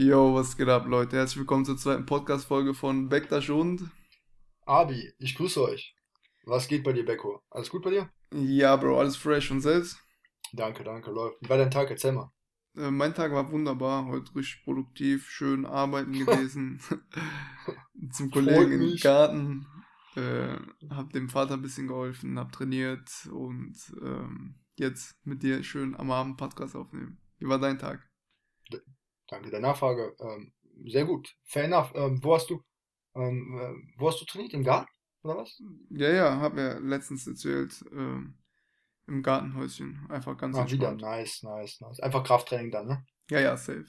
Yo, was geht ab, Leute? Herzlich willkommen zur zweiten Podcast-Folge von Bektasch und. Abi, ich grüße euch. Was geht bei dir, Becko? Alles gut bei dir? Ja, Bro, alles fresh und selbst? Danke, danke, läuft. Wie war dein Tag? Erzähl mal. Äh, mein Tag war wunderbar, heute richtig produktiv, schön arbeiten gewesen. Zum Kollegen im Garten. Äh, hab dem Vater ein bisschen geholfen, hab trainiert und ähm, jetzt mit dir schön am Abend Podcast aufnehmen. Wie war dein Tag? Danke der Nachfrage. Ähm, sehr gut. Fair enough. Ähm, wo hast du, ähm, äh, wo hast du trainiert? Im Garten? Oder was? Ja, ja, hab mir letztens erzählt. Ähm, Im Gartenhäuschen. Einfach ganz ah, wieder. Nice, nice, nice. Einfach Krafttraining dann, ne? Ja, ja, safe.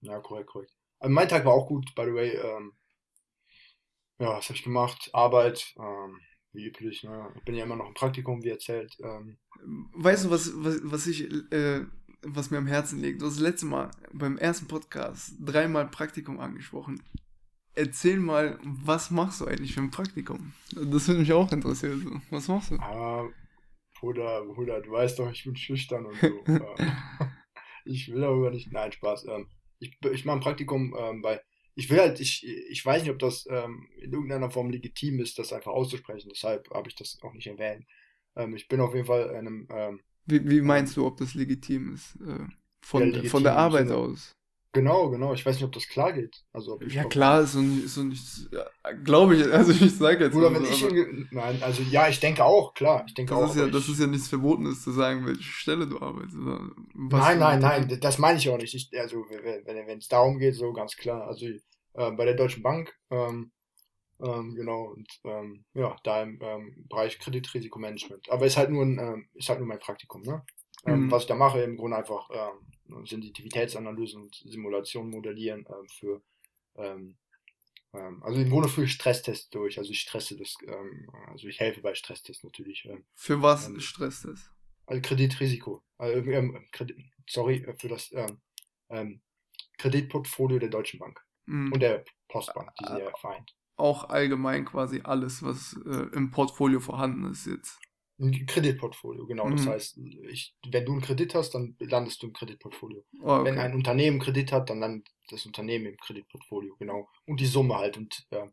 Ja, korrekt, korrekt. Also mein Tag war auch gut, by the way. Ähm, ja, was habe ich gemacht? Arbeit, ähm, wie üblich. Ne? Ich bin ja immer noch im Praktikum, wie erzählt. Weißt du, was, was, was ich äh, was mir am Herzen liegt. Du hast das letzte Mal beim ersten Podcast dreimal Praktikum angesprochen. Erzähl mal, was machst du eigentlich für ein Praktikum? Das würde mich auch interessieren. Was machst du? Ah, Bruder, Bruder, du weißt doch, ich bin schüchtern und so. ich will darüber nicht. Nein, Spaß. Ähm, ich, ich mache ein Praktikum ähm, bei. Ich will halt, ich, ich weiß nicht, ob das ähm, in irgendeiner Form legitim ist, das einfach auszusprechen. Deshalb habe ich das auch nicht erwähnt. ich bin auf jeden Fall in einem wie, wie meinst du, ob das legitim ist? Äh, von, ja, legitim von der Arbeit Sinne. aus. Genau, genau. Ich weiß nicht, ob das klar geht. Also, ja, klar, ist so nicht, so nicht glaube ich, also ich sage jetzt. Oder wenn so, ich, nein, also ja, ich denke auch, klar. Ich denke das auch. Ist ja, das ist ja nichts Verbotenes zu sagen, welche Stelle du arbeitest. nein, nein, nein, das meine ich auch nicht. Ich, also, wenn es darum geht, so ganz klar. Also äh, bei der Deutschen Bank, ähm, ähm, genau, und ähm, ja, da im ähm, Bereich Kreditrisikomanagement. Aber ist halt nur ein, ähm, ist halt nur mein Praktikum, ne? Ähm, mhm. Was ich da mache, im Grunde einfach ähm, Sensitivitätsanalysen und Simulationen modellieren für also im Grunde führe ich Stresstests durch. Also ich stresse das, ähm, also ich helfe bei Stresstests natürlich. Für was ähm, Stresstests? Also Kreditrisiko. Also, Kredit, sorry, äh, für das Kreditportfolio der Deutschen Bank mhm. und der Postbank, die sind ja vereint auch allgemein quasi alles, was äh, im Portfolio vorhanden ist jetzt. Ein Kreditportfolio, genau. Mhm. Das heißt, ich, wenn du einen Kredit hast, dann landest du im Kreditportfolio. Oh, okay. Wenn ein Unternehmen Kredit hat, dann landet das Unternehmen im Kreditportfolio, genau. Und die Summe halt. Und äh,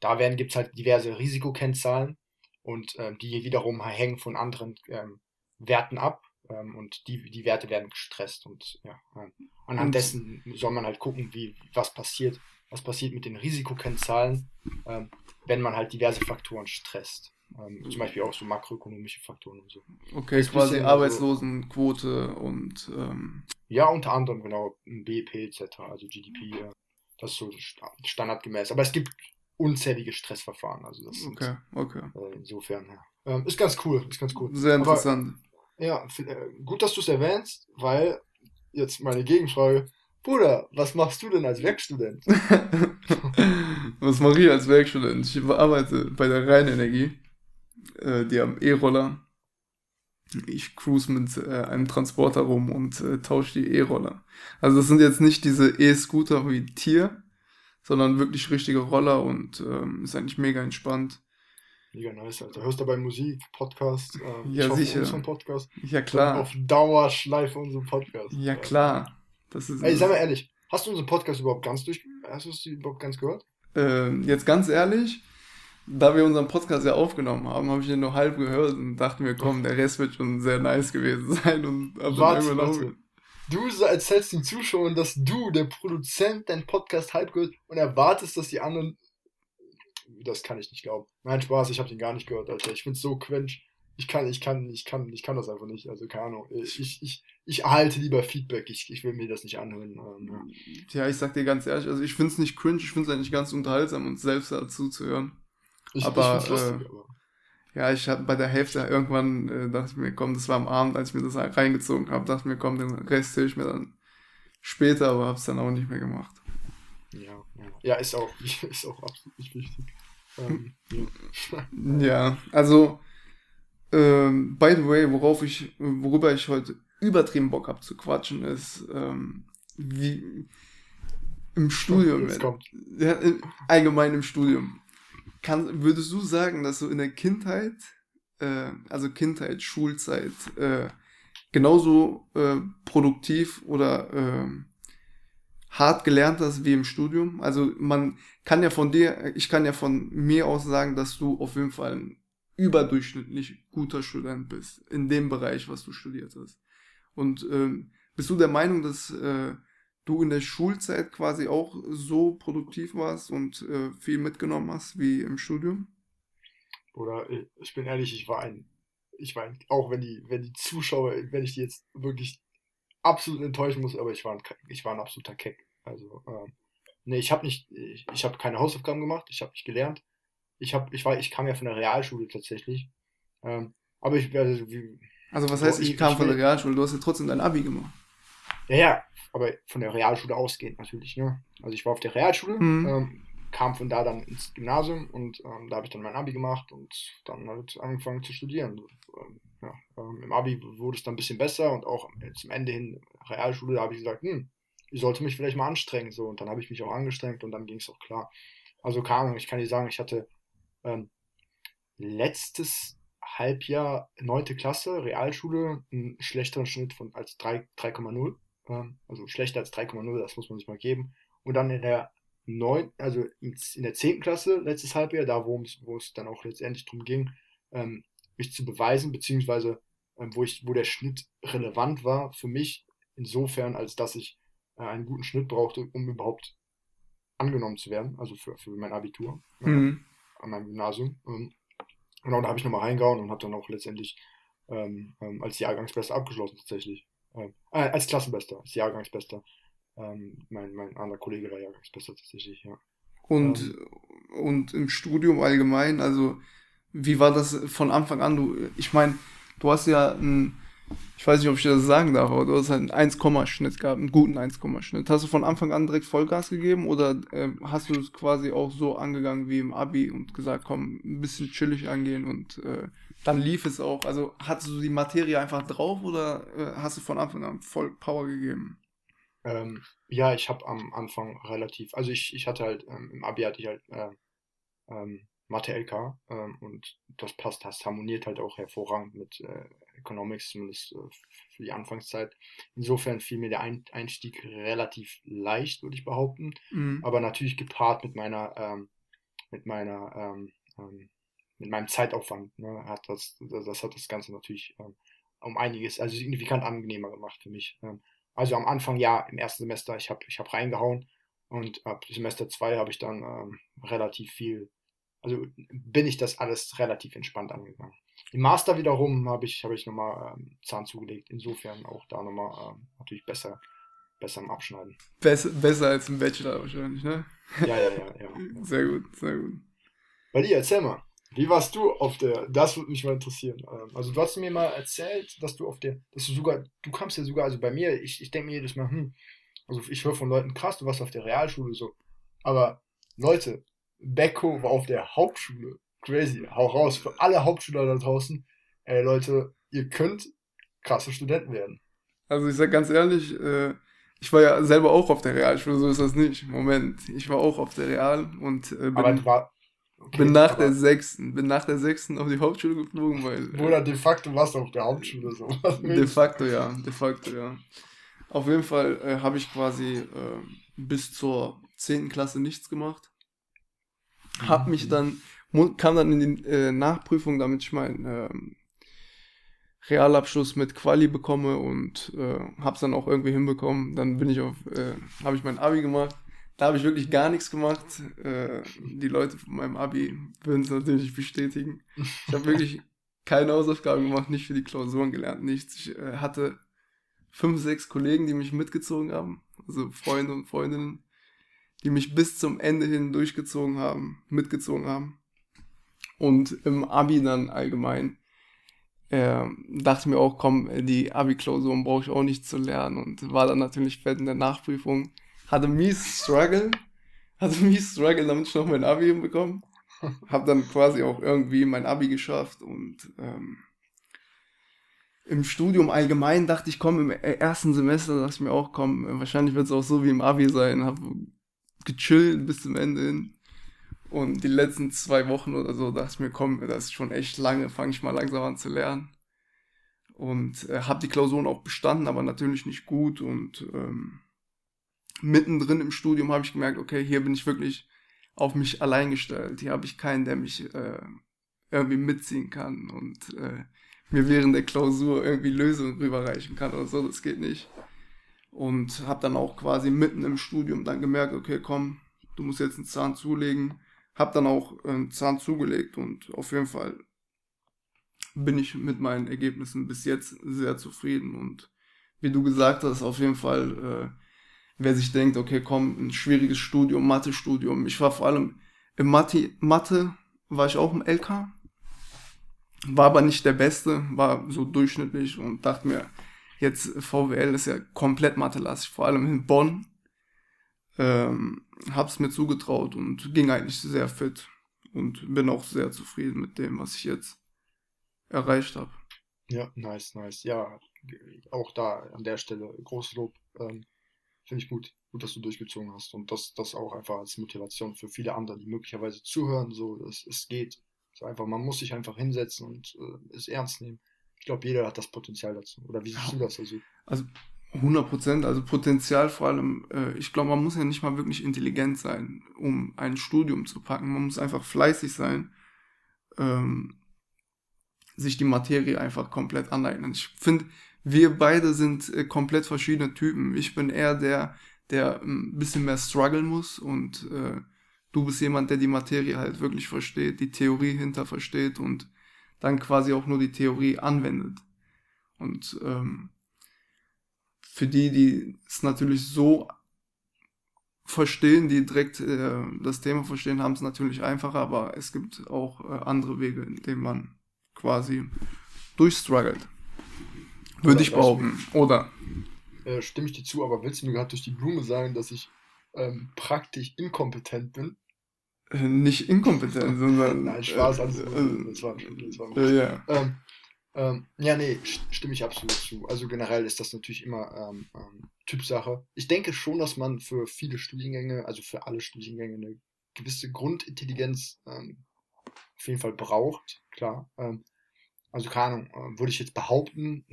da werden gibt es halt diverse Risikokennzahlen und äh, die wiederum hängen von anderen ähm, Werten ab. Ähm, und die, die Werte werden gestresst. Und ja, äh, anhand und dessen soll man halt gucken, wie was passiert was passiert mit den Risikokennzahlen, ähm, wenn man halt diverse Faktoren stresst. Ähm, zum Beispiel auch so makroökonomische Faktoren und so. Okay, das quasi Arbeitslosenquote und. Ähm... Ja, unter anderem, genau, BIP etc., also GDP, ja, das ist so standardgemäß. Aber es gibt unzählige Stressverfahren. Also das okay, okay. Äh, insofern, ja. Ähm, ist ganz cool, ist ganz cool. Sehr interessant. Aber, ja, äh, gut, dass du es erwähnst, weil jetzt meine Gegenfrage, Bruder, was machst du denn als Werkstudent? was mache ich als Werkstudent? Ich arbeite bei der Rheinenergie. Äh, die haben E-Roller. Ich cruise mit äh, einem Transporter rum und äh, tausche die E-Roller. Also das sind jetzt nicht diese E-Scooter wie Tier, sondern wirklich richtige Roller und ähm, ist eigentlich mega entspannt. Mega nice, Alter. Hörst du dabei Musik, Podcast? Ähm, ja, sicher. Podcast? Ja, klar. auf Dauerschleife unseren Podcast. Ja, klar. Das ist Ey, sag mal ehrlich, hast du unseren Podcast überhaupt ganz durch, hast du es überhaupt ganz gehört? Ähm, jetzt ganz ehrlich, da wir unseren Podcast ja aufgenommen haben, habe ich ihn nur halb gehört und dachte mir, komm, der Rest wird schon sehr nice gewesen sein. Und warte, warte. Du erzählst den Zuschauern, dass du, der Produzent, deinen Podcast halb gehört und erwartest, dass die anderen. Das kann ich nicht glauben. Nein, Spaß, ich habe den gar nicht gehört, Alter. Ich find's so quench ich kann, ich kann, ich kann, ich kann das einfach nicht. Also keine Ahnung. Ich, ich, ich erhalte lieber Feedback. Ich, ich will mir das nicht anhören. Ähm, ja. ja. ich sag dir ganz ehrlich, also ich finde es nicht cringe, ich finde es eigentlich ganz unterhaltsam und selbst dazu zu hören. Ich, aber, ich lustig, äh, aber. Ja, ich habe bei der Hälfte irgendwann äh, dachte ich mir, komm, das war am Abend, als ich mir das reingezogen habe, dachte ich mir, komm, den Rest höre ich mir dann später, aber habe es dann auch nicht mehr gemacht. Ja, ja. ja ist auch, ist auch absolut nicht wichtig. Ähm, ja. ja, also ähm, by the way, worauf ich, worüber ich heute übertrieben Bock habe zu quatschen, ist ähm, wie im Studium, ja, allgemein im Studium. Kann, würdest du sagen, dass du in der Kindheit, äh, also Kindheit, Schulzeit, äh, genauso äh, produktiv oder äh, hart gelernt hast wie im Studium. Also man kann ja von dir, ich kann ja von mir aus sagen, dass du auf jeden Fall ein überdurchschnittlich guter Student bist in dem Bereich, was du studiert hast. Und ähm, bist du der Meinung, dass äh, du in der Schulzeit quasi auch so produktiv warst und äh, viel mitgenommen hast wie im Studium? Oder ich bin ehrlich, ich war ein, ich war ein, auch wenn die, wenn die Zuschauer, wenn ich die jetzt wirklich absolut enttäuschen muss, aber ich war ein, ich war ein absoluter Keck. Also, ähm, nee, ich habe nicht, ich, ich habe keine Hausaufgaben gemacht, ich habe nicht gelernt. Ich habe, ich war, ich kam ja von der Realschule tatsächlich. Ähm, aber ich also, wie, also was heißt, ich, ich kam ich von der Realschule? Du hast ja trotzdem dein Abi gemacht. Ja, ja, aber von der Realschule ausgehend natürlich, ne? Also ich war auf der Realschule, mhm. ähm, kam von da dann ins Gymnasium und ähm, da habe ich dann mein Abi gemacht und dann halt angefangen zu studieren. Ähm, ja, ähm, Im Abi wurde es dann ein bisschen besser und auch zum Ende hin Realschule, da habe ich gesagt, hm, ich sollte mich vielleicht mal anstrengen. So, und dann habe ich mich auch angestrengt und dann ging es auch klar. Also keine ich kann dir sagen, ich hatte ähm, letztes Halbjahr 9. Klasse, Realschule, einen schlechteren Schnitt von als 3,0. Ähm, also schlechter als 3,0, das muss man sich mal geben. Und dann in der 9, also in der 10. Klasse, letztes Halbjahr, da wo es dann auch letztendlich darum ging, ähm, mich zu beweisen, beziehungsweise ähm, wo, ich, wo der Schnitt relevant war für mich, insofern, als dass ich äh, einen guten Schnitt brauchte, um überhaupt angenommen zu werden, also für, für mein Abitur mhm. An meinem Gymnasium. Ähm, genau, da habe ich nochmal reingehauen und habe dann auch letztendlich ähm, ähm, als Jahrgangsbester abgeschlossen tatsächlich. Ähm, äh, als Klassenbester, als Jahrgangsbester. Ähm, mein, mein anderer Kollege war Jahrgangsbester tatsächlich, ja. Und, und im Studium allgemein, also wie war das von Anfang an? Du, ich meine, du hast ja ein ich weiß nicht, ob ich das sagen darf, aber du hast halt einen 1-Schnitt gehabt, einen guten 1-Schnitt. Hast du von Anfang an direkt Vollgas gegeben oder äh, hast du es quasi auch so angegangen wie im Abi und gesagt, komm, ein bisschen chillig angehen und äh, dann lief es auch? Also hattest du die Materie einfach drauf oder äh, hast du von Anfang an voll Power gegeben? Ähm, ja, ich habe am Anfang relativ, also ich, ich hatte halt, ähm, im Abi hatte ich halt äh, ähm, Mathe-LK ähm, und das passt, das harmoniert halt auch hervorragend mit äh, Economics, zumindest äh, für die Anfangszeit. Insofern fiel mir der Ein Einstieg relativ leicht, würde ich behaupten, mhm. aber natürlich gepaart mit meiner, ähm, mit meiner, ähm, ähm mit meinem Zeitaufwand, ne, hat das, das hat das Ganze natürlich ähm, um einiges, also signifikant angenehmer gemacht für mich. Ähm. also am Anfang ja, im ersten Semester, ich habe ich hab reingehauen und ab Semester 2 habe ich dann relativ viel also bin ich das alles relativ entspannt angegangen. Im Master wiederum habe ich, hab ich nochmal ähm, Zahn zugelegt. Insofern auch da nochmal ähm, natürlich besser, besser im Abschneiden. Besser, besser als im Bachelor wahrscheinlich, ne? Ja, ja, ja, ja. Sehr gut, sehr gut. Bei dir, erzähl mal. Wie warst du auf der, das würde mich mal interessieren. Ähm, also du hast mir mal erzählt, dass du auf der, dass du sogar, du kamst ja sogar, also bei mir, ich, ich denke mir jedes Mal, hm, also ich höre von Leuten, krass, du warst auf der Realschule so. Aber Leute, Becko war auf der Hauptschule. Crazy. Hau raus. Für alle Hauptschüler da draußen. Ey, Leute, ihr könnt krasse Studenten werden. Also ich sag ganz ehrlich, äh, ich war ja selber auch auf der Realschule, so ist das nicht. Moment, ich war auch auf der Real und äh, bin, war, okay, bin nach der sechsten, bin nach der sechsten auf die Hauptschule geflogen, weil. Bruder, de facto warst du auf der Hauptschule so. de facto ja, de facto ja. Auf jeden Fall äh, habe ich quasi äh, bis zur zehnten Klasse nichts gemacht hab mich dann, kam dann in die äh, Nachprüfung, damit ich meinen ähm, Realabschluss mit Quali bekomme und äh, hab's dann auch irgendwie hinbekommen. Dann bin ich auf, äh, habe ich mein Abi gemacht. Da habe ich wirklich gar nichts gemacht. Äh, die Leute von meinem Abi würden es natürlich bestätigen. Ich habe wirklich keine Hausaufgaben gemacht, nicht für die Klausuren gelernt, nichts. Ich äh, hatte fünf, sechs Kollegen, die mich mitgezogen haben, also Freunde und Freundinnen die mich bis zum Ende hin durchgezogen haben, mitgezogen haben. Und im Abi dann allgemein äh, dachte mir auch, komm, die Abi-Klausuren brauche ich auch nicht zu lernen und war dann natürlich fett in der Nachprüfung. Hatte mies Struggle, hatte mies Struggle, damit ich noch mein Abi hinbekomme. Hab dann quasi auch irgendwie mein Abi geschafft und ähm, im Studium allgemein dachte ich, komm, im ersten Semester dachte ich mir auch, komm, wahrscheinlich wird es auch so wie im Abi sein. Hab gechillt bis zum Ende hin. Und die letzten zwei Wochen oder so dachte ich mir, komm, das ist schon echt lange, fange ich mal langsam an zu lernen. Und äh, habe die Klausuren auch bestanden, aber natürlich nicht gut. Und ähm, mittendrin im Studium habe ich gemerkt, okay, hier bin ich wirklich auf mich allein gestellt. Hier habe ich keinen, der mich äh, irgendwie mitziehen kann und äh, mir während der Klausur irgendwie Lösungen rüberreichen kann oder so. Das geht nicht. Und habe dann auch quasi mitten im Studium dann gemerkt, okay, komm, du musst jetzt einen Zahn zulegen. Hab dann auch einen Zahn zugelegt und auf jeden Fall bin ich mit meinen Ergebnissen bis jetzt sehr zufrieden und wie du gesagt hast, auf jeden Fall, äh, wer sich denkt, okay, komm, ein schwieriges Studium, Mathe-Studium. Ich war vor allem im Mathe, Mathe war ich auch im LK, war aber nicht der Beste, war so durchschnittlich und dachte mir, jetzt VWL ist ja komplett Mathe-lastig, vor allem in Bonn. Ähm, hab's mir zugetraut und ging eigentlich sehr fit und bin auch sehr zufrieden mit dem, was ich jetzt erreicht habe. Ja, nice, nice. Ja, auch da an der Stelle großes Lob. Ähm, Finde ich gut, gut, dass du durchgezogen hast und das, das auch einfach als Motivation für viele andere, die möglicherweise zuhören, so, es, es geht. So einfach, man muss sich einfach hinsetzen und äh, es ernst nehmen. Ich glaube, jeder hat das Potenzial dazu. Oder wie siehst du das also? Also 100 Prozent, also Potenzial vor allem, äh, ich glaube, man muss ja nicht mal wirklich intelligent sein, um ein Studium zu packen. Man muss einfach fleißig sein. Ähm, sich die Materie einfach komplett aneignen. Ich finde, wir beide sind äh, komplett verschiedene Typen. Ich bin eher der, der ein bisschen mehr strugglen muss und äh, du bist jemand, der die Materie halt wirklich versteht, die Theorie hinter versteht und dann quasi auch nur die Theorie anwendet. Und ähm, für die, die es natürlich so verstehen, die direkt äh, das Thema verstehen, haben es natürlich einfacher, aber es gibt auch äh, andere Wege, in denen man quasi durchstruggelt. Würde ich behaupten. Oder? Äh, stimme ich dir zu, aber willst du mir gerade durch die Blume sagen, dass ich ähm, praktisch inkompetent bin? Äh, nicht inkompetent, sondern. Nein, Spaß, alles. Äh, das war, das war äh, ja. Ähm, ähm, ja, nee, stimme ich absolut zu. Also generell ist das natürlich immer ähm, ähm, Typsache. Ich denke schon, dass man für viele Studiengänge, also für alle Studiengänge, eine gewisse Grundintelligenz ähm, auf jeden Fall braucht, klar. Ähm, also keine Ahnung, äh, würde ich jetzt behaupten.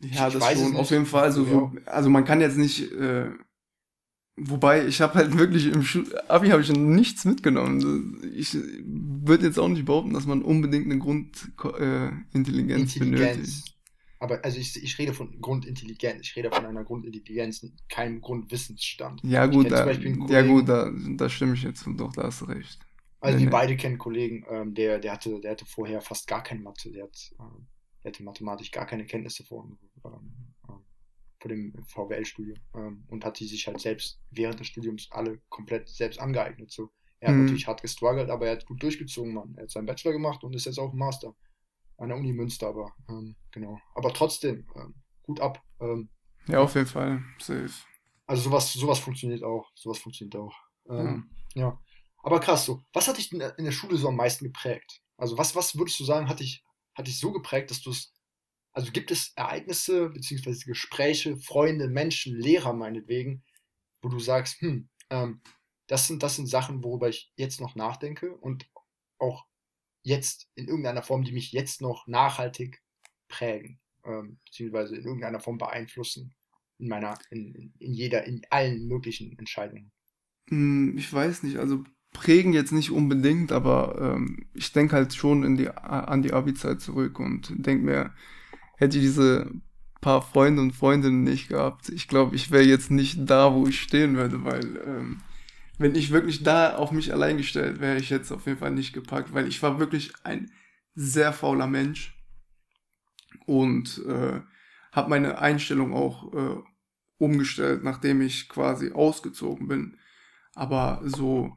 Ja, das schon, auf jeden Fall. Also, ja. also man kann jetzt nicht, äh, wobei ich habe halt wirklich im Schu Abi habe ich nichts mitgenommen. Ich würde jetzt auch nicht behaupten, dass man unbedingt eine Grundintelligenz äh, benötigt. Aber also ich, ich rede von Grundintelligenz, ich rede von einer Grundintelligenz, keinem Grundwissensstand. Ja gut, da, ja gut, da, da stimme ich jetzt doch, da hast du recht. Also nee, wir nee. beide kennen Kollegen, ähm, der, der, hatte, der hatte vorher fast gar keine Mathe, der, hat, ähm, der hatte mathematisch gar keine Kenntnisse vor, ähm, ähm vor dem VWL-Studium ähm, und hat die sich halt selbst während des Studiums alle komplett selbst angeeignet. So. Er hat mhm. natürlich hart gestruggelt, aber er hat gut durchgezogen, Mann. Er hat seinen Bachelor gemacht und ist jetzt auch Master an der Uni Münster, aber ähm, genau. Aber trotzdem, gut ab. ja, auf jeden Fall, safe. Also sowas, sowas funktioniert auch. Sowas funktioniert auch. ja. ja. Aber krass, so, was hat dich in der Schule so am meisten geprägt? Also was, was würdest du sagen, hat dich, hat dich so geprägt, dass du es, also gibt es Ereignisse, beziehungsweise Gespräche, Freunde, Menschen, Lehrer meinetwegen, wo du sagst, hm, ähm, das sind, das sind Sachen, worüber ich jetzt noch nachdenke und auch jetzt in irgendeiner Form, die mich jetzt noch nachhaltig prägen, ähm, beziehungsweise in irgendeiner Form beeinflussen in meiner, in, in jeder, in allen möglichen Entscheidungen. Hm, ich weiß nicht, also prägen jetzt nicht unbedingt, aber ähm, ich denke halt schon die, an die Abi-Zeit zurück und denke mir, hätte ich diese paar Freunde und Freundinnen nicht gehabt, ich glaube, ich wäre jetzt nicht da, wo ich stehen würde, weil ähm, wenn ich wirklich da auf mich allein gestellt wäre, ich jetzt auf jeden Fall nicht gepackt, weil ich war wirklich ein sehr fauler Mensch und äh, habe meine Einstellung auch äh, umgestellt, nachdem ich quasi ausgezogen bin. Aber so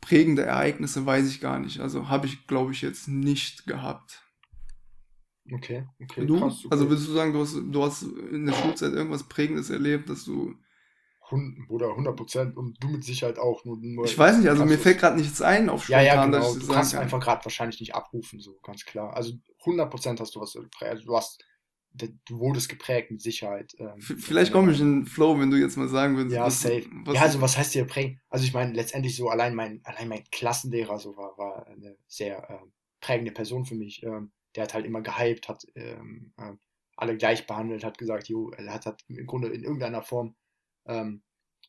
prägende Ereignisse weiß ich gar nicht. Also habe ich, glaube ich, jetzt nicht gehabt. Okay, okay. Du? Krass, okay. Also würdest du sagen, du hast, du hast in der Schulzeit irgendwas Prägendes erlebt, dass du. Oder 100 Prozent und du mit Sicherheit auch. Nur, nur ich weiß nicht, also mir fällt gerade nichts ein auf spontan, Ja, ja, genau. Du kannst kann. einfach gerade wahrscheinlich nicht abrufen, so ganz klar. Also 100 Prozent hast du was. Also du hast du wurdest geprägt mit Sicherheit. Ähm, Vielleicht komme ich in den Flow, wenn du jetzt mal sagen würdest. Ja, was, safe. Was ja, also was heißt dir prägen? Also ich meine, letztendlich so allein mein, allein mein Klassenlehrer so war, war eine sehr äh, prägende Person für mich. Ähm, der hat halt immer gehypt, hat ähm, äh, alle gleich behandelt, hat gesagt, jo, er hat, hat im Grunde in irgendeiner Form ähm,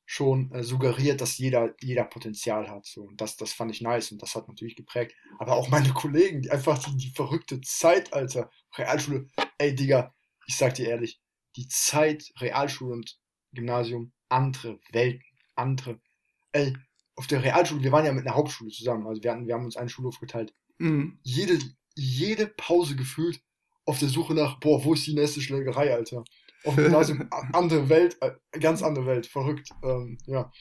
schon äh, suggeriert, dass jeder, jeder Potenzial hat. So. Und das, das fand ich nice und das hat natürlich geprägt. Aber auch meine Kollegen, die einfach die, die verrückte Zeit, Alter. Realschule, ey Digga, ich sag dir ehrlich, die Zeit, Realschule und Gymnasium, andere Welten, andere. Ey, auf der Realschule, wir waren ja mit einer Hauptschule zusammen, also wir, hatten, wir haben uns einen Schulhof geteilt. Mhm. Jede, jede Pause gefühlt auf der Suche nach, boah, wo ist die nächste Schlägerei, Alter? Auf dem Gymnasium, andere Welt, ganz andere Welt, verrückt. Ähm, ja,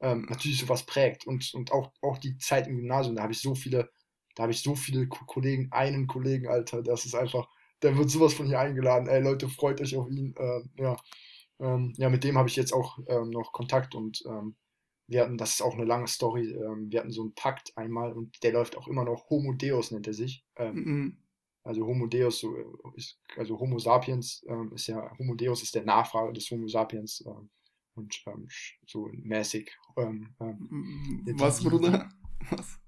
ähm, natürlich sowas prägt und, und auch, auch die Zeit im Gymnasium, da habe ich so viele, da habe ich so viele Kollegen, einen Kollegen, Alter, das ist einfach, der wird sowas von hier eingeladen, ey Leute, freut euch auf ihn, äh, ja, ähm, ja, mit dem habe ich jetzt auch ähm, noch Kontakt und ähm, wir hatten, das ist auch eine lange Story, ähm, wir hatten so einen Pakt einmal und der läuft auch immer noch, Homo Deus nennt er sich. Ähm, mhm. Also Homo Deus, so, ist, also Homo Sapiens ähm, ist ja, Homo Deus ist der Nachfahre des Homo Sapiens ähm, und ähm, so mäßig. Ähm, Was, die, Bruder? Was?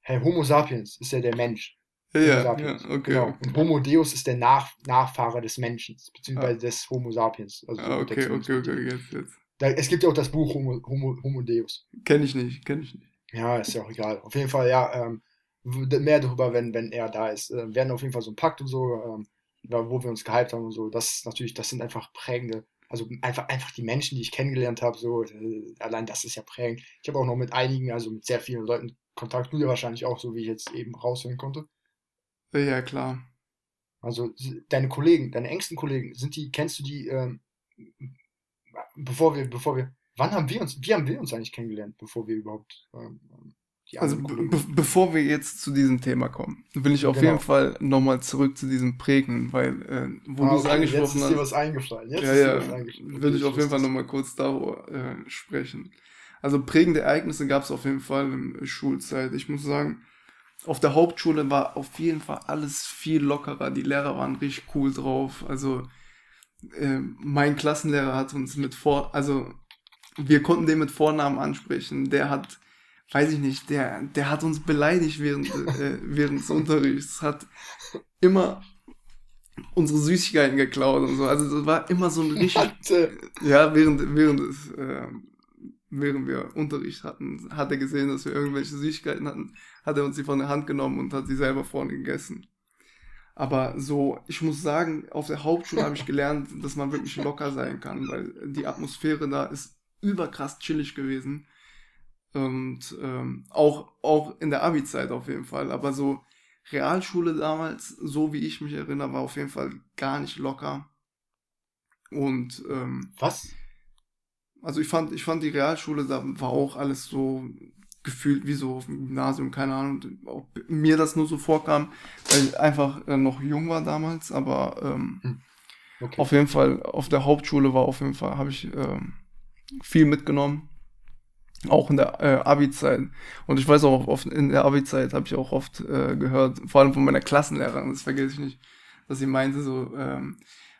Hey, Homo Sapiens ist ja der Mensch. Ja, ja, okay, genau. Und Homo Deus ist der Nach Nachfahre des Menschen, beziehungsweise ah. des Homo Sapiens. Also ah, okay, okay, okay, jetzt, jetzt. Da, es gibt ja auch das Buch Homo, Homo, Homo Deus. Kenn ich nicht, kenn ich nicht. Ja, ist ja auch egal. Auf jeden Fall, ja, ähm, mehr darüber, wenn, wenn er da ist. Äh, wir werden auf jeden Fall so einen Pakt und so, ähm, wo wir uns gehypt haben und so. Das ist natürlich, das sind einfach prägende, also einfach, einfach die Menschen, die ich kennengelernt habe, so, äh, allein das ist ja prägend. Ich habe auch noch mit einigen, also mit sehr vielen Leuten Kontakt, du ja wahrscheinlich auch, so wie ich jetzt eben raushören konnte. Ja, klar. Also deine Kollegen, deine engsten Kollegen, sind die, kennst du die, ähm, bevor wir, bevor wir, wann haben wir uns, wie haben wir uns eigentlich kennengelernt, bevor wir überhaupt ähm, also be bevor wir jetzt zu diesem Thema kommen, will ich auf genau. jeden Fall nochmal zurück zu diesem Prägen, weil äh, wo ah, du es okay, angesprochen hast. Jetzt ist dir was eingefallen. Jetzt ja, ist ja, was eingefallen. will ich auf jeden Fall nochmal kurz darüber äh, sprechen. Also prägende Ereignisse gab es auf jeden Fall in Schulzeit. Ich muss sagen, auf der Hauptschule war auf jeden Fall alles viel lockerer. Die Lehrer waren richtig cool drauf. Also äh, mein Klassenlehrer hat uns mit vor, also wir konnten den mit Vornamen ansprechen. Der hat weiß ich nicht, der, der hat uns beleidigt während, äh, während des Unterrichts, hat immer unsere Süßigkeiten geklaut und so. Also das war immer so ein richtig. Ja, während, während, des, äh, während wir Unterricht hatten, hat er gesehen, dass wir irgendwelche Süßigkeiten hatten, hat er uns die von der Hand genommen und hat sie selber vorne gegessen. Aber so, ich muss sagen, auf der Hauptschule habe ich gelernt, dass man wirklich locker sein kann, weil die Atmosphäre da ist überkrass chillig gewesen. Und ähm, auch, auch in der Abi-Zeit auf jeden Fall. Aber so Realschule damals, so wie ich mich erinnere, war auf jeden Fall gar nicht locker. Und ähm, was? Also ich fand, ich fand die Realschule, da war auch alles so gefühlt wie so auf dem Gymnasium, keine Ahnung, auch mir das nur so vorkam, weil ich einfach äh, noch jung war damals, aber ähm, hm. okay. auf jeden Fall auf der Hauptschule war auf jeden Fall, habe ich ähm, viel mitgenommen auch in der äh, Abi-Zeit. Und ich weiß auch, oft in der Abi-Zeit habe ich auch oft äh, gehört, vor allem von meiner Klassenlehrerin, das vergesse ich nicht, dass sie meinte so, ähm,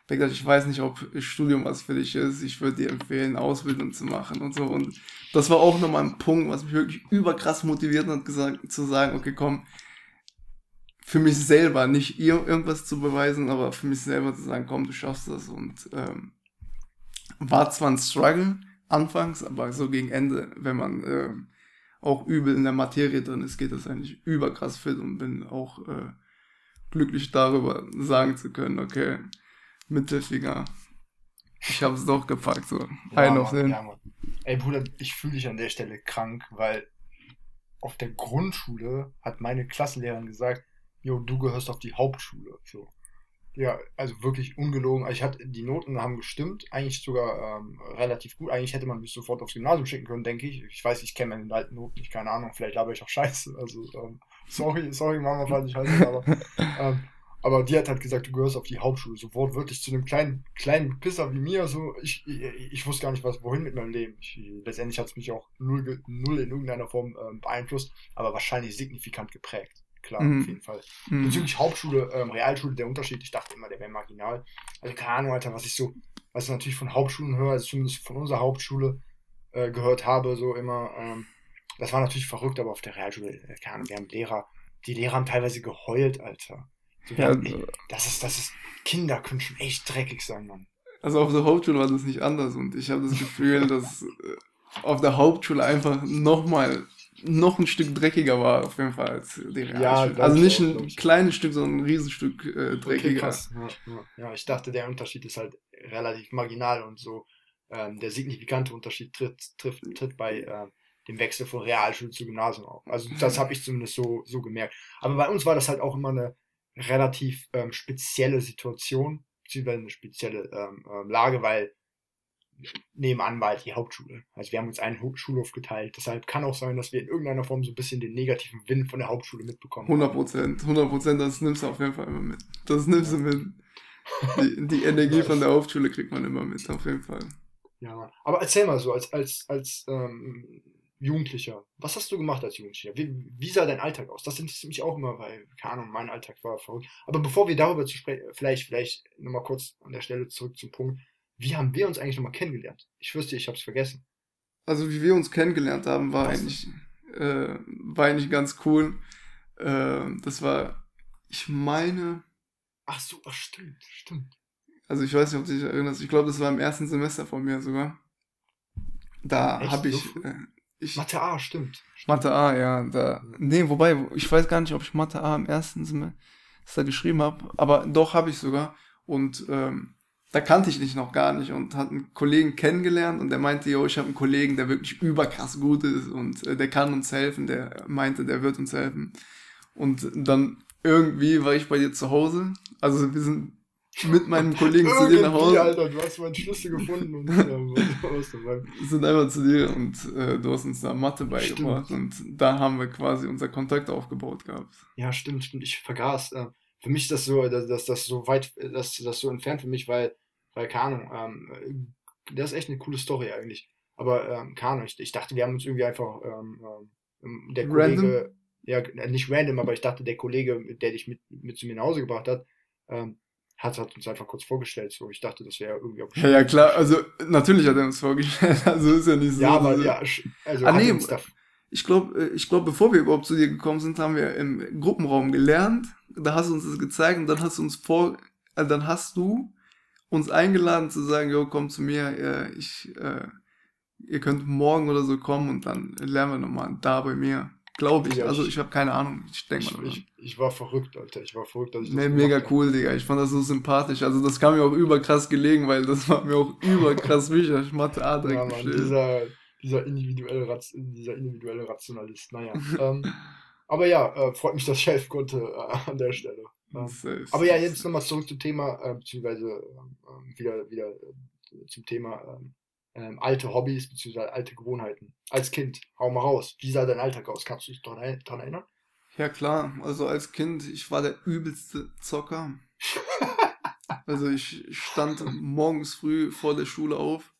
ich weiß nicht, ob Studium was für dich ist, ich würde dir empfehlen, Ausbildung zu machen und so. Und das war auch nochmal ein Punkt, was mich wirklich überkrass motiviert hat, gesagt, zu sagen, okay, komm, für mich selber, nicht ihr irgendwas zu beweisen, aber für mich selber zu sagen, komm, du schaffst das. Und ähm, war zwar ein Struggle, anfangs, aber so gegen Ende, wenn man äh, auch übel in der Materie drin ist, geht das eigentlich überkrass fit und bin auch äh, glücklich darüber sagen zu können, okay, Mittelfinger, ich habe es doch gepackt, so. Ja, Ein auf den. Ja, Ey Bruder, ich fühle dich an der Stelle krank, weil auf der Grundschule hat meine Klassenlehrerin gesagt, jo, du gehörst auf die Hauptschule. So. Ja, also wirklich ungelogen. Also ich hatte, die Noten haben gestimmt, eigentlich sogar ähm, relativ gut. Eigentlich hätte man mich sofort aufs Gymnasium schicken können, denke ich. Ich weiß, ich kenne meine alten Noten nicht, keine Ahnung. Vielleicht habe ich auch Scheiße. Also, ähm, sorry, sorry, Mama, falls ich Scheiße aber, ähm, aber die hat halt gesagt, du gehörst auf die Hauptschule. Sofort wirklich zu einem kleinen, kleinen Pisser wie mir. So, ich, ich, ich wusste gar nicht, was, wohin mit meinem Leben. Ich, letztendlich hat es mich auch null, null in irgendeiner Form ähm, beeinflusst, aber wahrscheinlich signifikant geprägt klar, mhm. auf jeden Fall. Mhm. Bezüglich Hauptschule, ähm, Realschule, der Unterschied, ich dachte immer, der wäre marginal. Also keine Ahnung, Alter, was ich so, was ich natürlich von Hauptschulen höre, also zumindest von unserer Hauptschule äh, gehört habe, so immer, ähm, das war natürlich verrückt, aber auf der Realschule, äh, keine Ahnung, wir haben Lehrer, die Lehrer haben teilweise geheult, Alter. Ja, ey, das ist, das ist, Kinder können schon echt dreckig sein, Mann. Also auf der Hauptschule war das nicht anders und ich habe das Gefühl, dass äh, auf der Hauptschule einfach nochmal noch ein Stück dreckiger war, auf jeden Fall, als die Realschule. Ja, also nicht ein kleines Stück, sondern ein Riesenstück äh, dreckiger. Okay, ja, ja. ja, ich dachte, der Unterschied ist halt relativ marginal und so. Ähm, der signifikante Unterschied tritt, tritt, tritt bei äh, dem Wechsel von Realschule zu Gymnasium auf. Also das habe ich zumindest so, so gemerkt. Aber bei uns war das halt auch immer eine relativ ähm, spezielle Situation, beziehungsweise eine spezielle ähm, ähm Lage, weil nebenan war halt die Hauptschule. Also wir haben uns einen Schulhof geteilt. Deshalb kann auch sein, dass wir in irgendeiner Form so ein bisschen den negativen Wind von der Hauptschule mitbekommen 100 Prozent, 100 Prozent, das nimmst du auf jeden Fall immer mit. Das nimmst du mit. Die, die Energie von der Hauptschule kriegt man immer mit, auf jeden Fall. Ja, aber erzähl mal so, als, als, als ähm, Jugendlicher, was hast du gemacht als Jugendlicher? Wie, wie sah dein Alltag aus? Das interessiert mich auch immer, weil, keine Ahnung, mein Alltag war verrückt. Aber bevor wir darüber zu sprechen, vielleicht, vielleicht nochmal kurz an der Stelle zurück zum Punkt. Wie haben wir uns eigentlich nochmal kennengelernt? Ich wüsste, ich habe es vergessen. Also wie wir uns kennengelernt haben, war Was? eigentlich äh, war eigentlich ganz cool. Äh, das war, ich meine. Ach so, ach, stimmt, stimmt. Also ich weiß nicht, ob du dich erinnerst. Ich glaube, das war im ersten Semester von mir sogar. Da habe ich, äh, ich. Mathe A, stimmt. Mathe A, ja. Da, nee, wobei, ich weiß gar nicht, ob ich Mathe A im ersten Semester geschrieben habe. Aber doch habe ich sogar. Und ähm, da kannte ich dich noch gar nicht und hat einen Kollegen kennengelernt und der meinte, yo, ich habe einen Kollegen, der wirklich überkrass gut ist und äh, der kann uns helfen, der meinte, der wird uns helfen. Und dann irgendwie war ich bei dir zu Hause, also wir sind mit meinem Kollegen zu dir nach Hause. Alter, du hast meinen Schlüssel gefunden und äh, sind einfach zu dir und äh, du hast uns da Mathe beigebracht stimmt. und da haben wir quasi unser Kontakt aufgebaut gehabt. Ja, stimmt, stimmt. Ich vergaß. Äh, für mich ist das so, dass, dass das so weit, dass das so entfernt für mich, weil, weil keine Ahnung, ähm, das ist echt eine coole Story eigentlich. Aber ähm, keine Ahnung, ich, ich dachte, wir haben uns irgendwie einfach ähm, ähm, der Kollege, ja, nicht random, aber ich dachte, der Kollege, der dich mit, mit zu mir nach Hause gebracht hat, ähm, hat, hat uns einfach kurz vorgestellt. So, ich dachte, das wäre irgendwie auch. Ja, ja, klar, also natürlich hat er uns vorgestellt. Also ist ja nicht so. Ja, aber also, ja, also ah, nee, ich glaube, äh, ich glaube, bevor wir überhaupt zu dir gekommen sind, haben wir im Gruppenraum gelernt da hast du uns das gezeigt und dann hast du uns vor, äh, dann hast du uns eingeladen zu sagen, jo, komm zu mir, äh, ich, äh, ihr könnt morgen oder so kommen und dann lernen wir nochmal da bei mir. Glaube ich. Ja, also ich, ich habe keine Ahnung. Ich denke mal. Ich, ich, war verrückt, Alter. Ich war verrückt, dass ich Nee, mega cool, Digga. Ich fand das so sympathisch. Also das kam mir auch überkrass gelegen, weil das war mir auch überkrass wichtig. Ich Mathe A direkt ja, Mann, dieser, dieser, individuelle dieser individuelle Rationalist. Naja. ähm, aber ja, äh, freut mich, dass ich helfen konnte äh, an der Stelle. Ähm, aber ja, jetzt nochmal zurück zum Thema, äh, beziehungsweise ähm, wieder, wieder äh, zum Thema ähm, alte Hobbys, beziehungsweise alte Gewohnheiten. Als Kind, hau mal raus. Wie sah dein Alltag aus? Kannst du dich daran, daran erinnern? Ja, klar. Also als Kind, ich war der übelste Zocker. also ich stand morgens früh vor der Schule auf,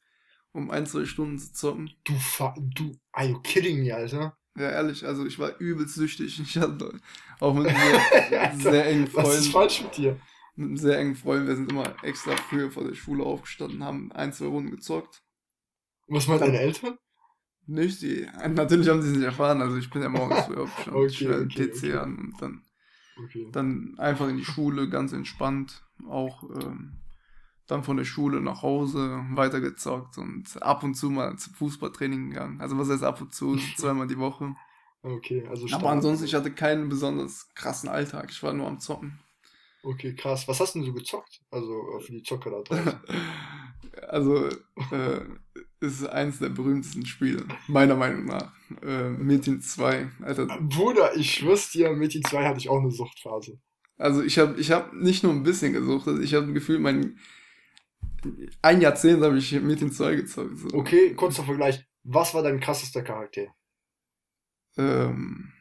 um ein, zwei Stunden zu zocken. Du, du, are you kidding me, Alter? Ja, ehrlich, also ich war übelst süchtig. Ich hatte auch mit sehr, sehr engen Freunden. Was ist falsch mit dir? Mit einem sehr engen Freund. Wir sind immer extra früh vor der Schule aufgestanden, haben ein, zwei Runden gezockt. Was meinen deine Eltern? Nicht, die, natürlich haben sie es nicht erfahren. Also ich bin ja morgens früh aufgestanden, okay, schnell okay, PC okay. an und dann, okay. dann einfach in die Schule, ganz entspannt. Auch ähm, dann von der Schule nach Hause weitergezockt und ab und zu mal zum Fußballtraining gegangen. Also was heißt ab und zu, zweimal die Woche. Okay, also stark. Aber ansonsten, ich hatte keinen besonders krassen Alltag. Ich war nur am Zocken. Okay, krass. Was hast denn du gezockt? Also äh, für die Zocker da draußen. also, äh, ist eins der berühmtesten Spiele, meiner Meinung nach. Äh, Metin 2. Alter. Bruder, ich schwör's dir, Metin 2 hatte ich auch eine Suchtphase. Also ich habe ich hab nicht nur ein bisschen gesuchtet, ich habe ein Gefühl, mein ein Jahrzehnt habe ich den zwei gezockt. So. Okay, kurzer Vergleich. Was war dein krassester Charakter? Ähm,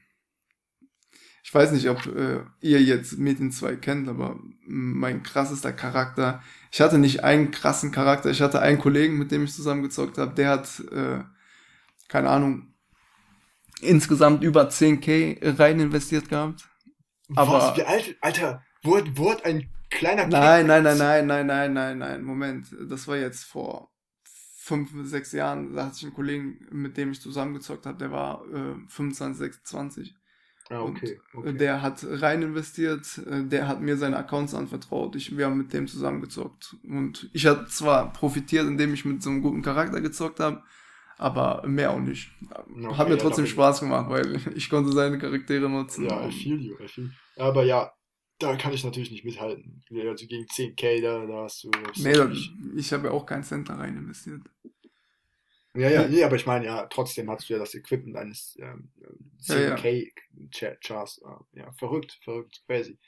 ich weiß nicht, ob äh, ihr jetzt Metin 2 kennt, aber mein krassester Charakter. Ich hatte nicht einen krassen Charakter. Ich hatte einen Kollegen, mit dem ich zusammen gezockt habe. Der hat, äh, keine Ahnung, insgesamt über 10k rein investiert gehabt. Aber, Was? Wie alt, Alter, wo, wo hat ein kleiner Kind. Nein, nein, nein, nein, nein, nein, nein, nein, Moment. Das war jetzt vor fünf, sechs Jahren. Da hatte ich einen Kollegen, mit dem ich zusammengezockt habe, der war äh, 25, 26. Ah, okay, okay. Der hat rein investiert, äh, der hat mir seine Accounts anvertraut. Ich, wir haben mit dem zusammengezockt. Und ich hatte zwar profitiert, indem ich mit so einem guten Charakter gezockt habe, Aber mehr auch nicht. Okay, Hat mir trotzdem ja, Spaß gemacht, weil ich konnte seine Charaktere nutzen. Ja, I feel you, I feel Aber ja, da kann ich natürlich nicht mithalten. Also gegen 10k, da, da hast du. Nee, da, ich habe ja auch keinen Cent da rein investiert. Ja, ja, nee, aber ich meine ja, trotzdem hast du ja das Equipment eines ähm, 10k ja, ja. Äh, ja, verrückt, verrückt, crazy.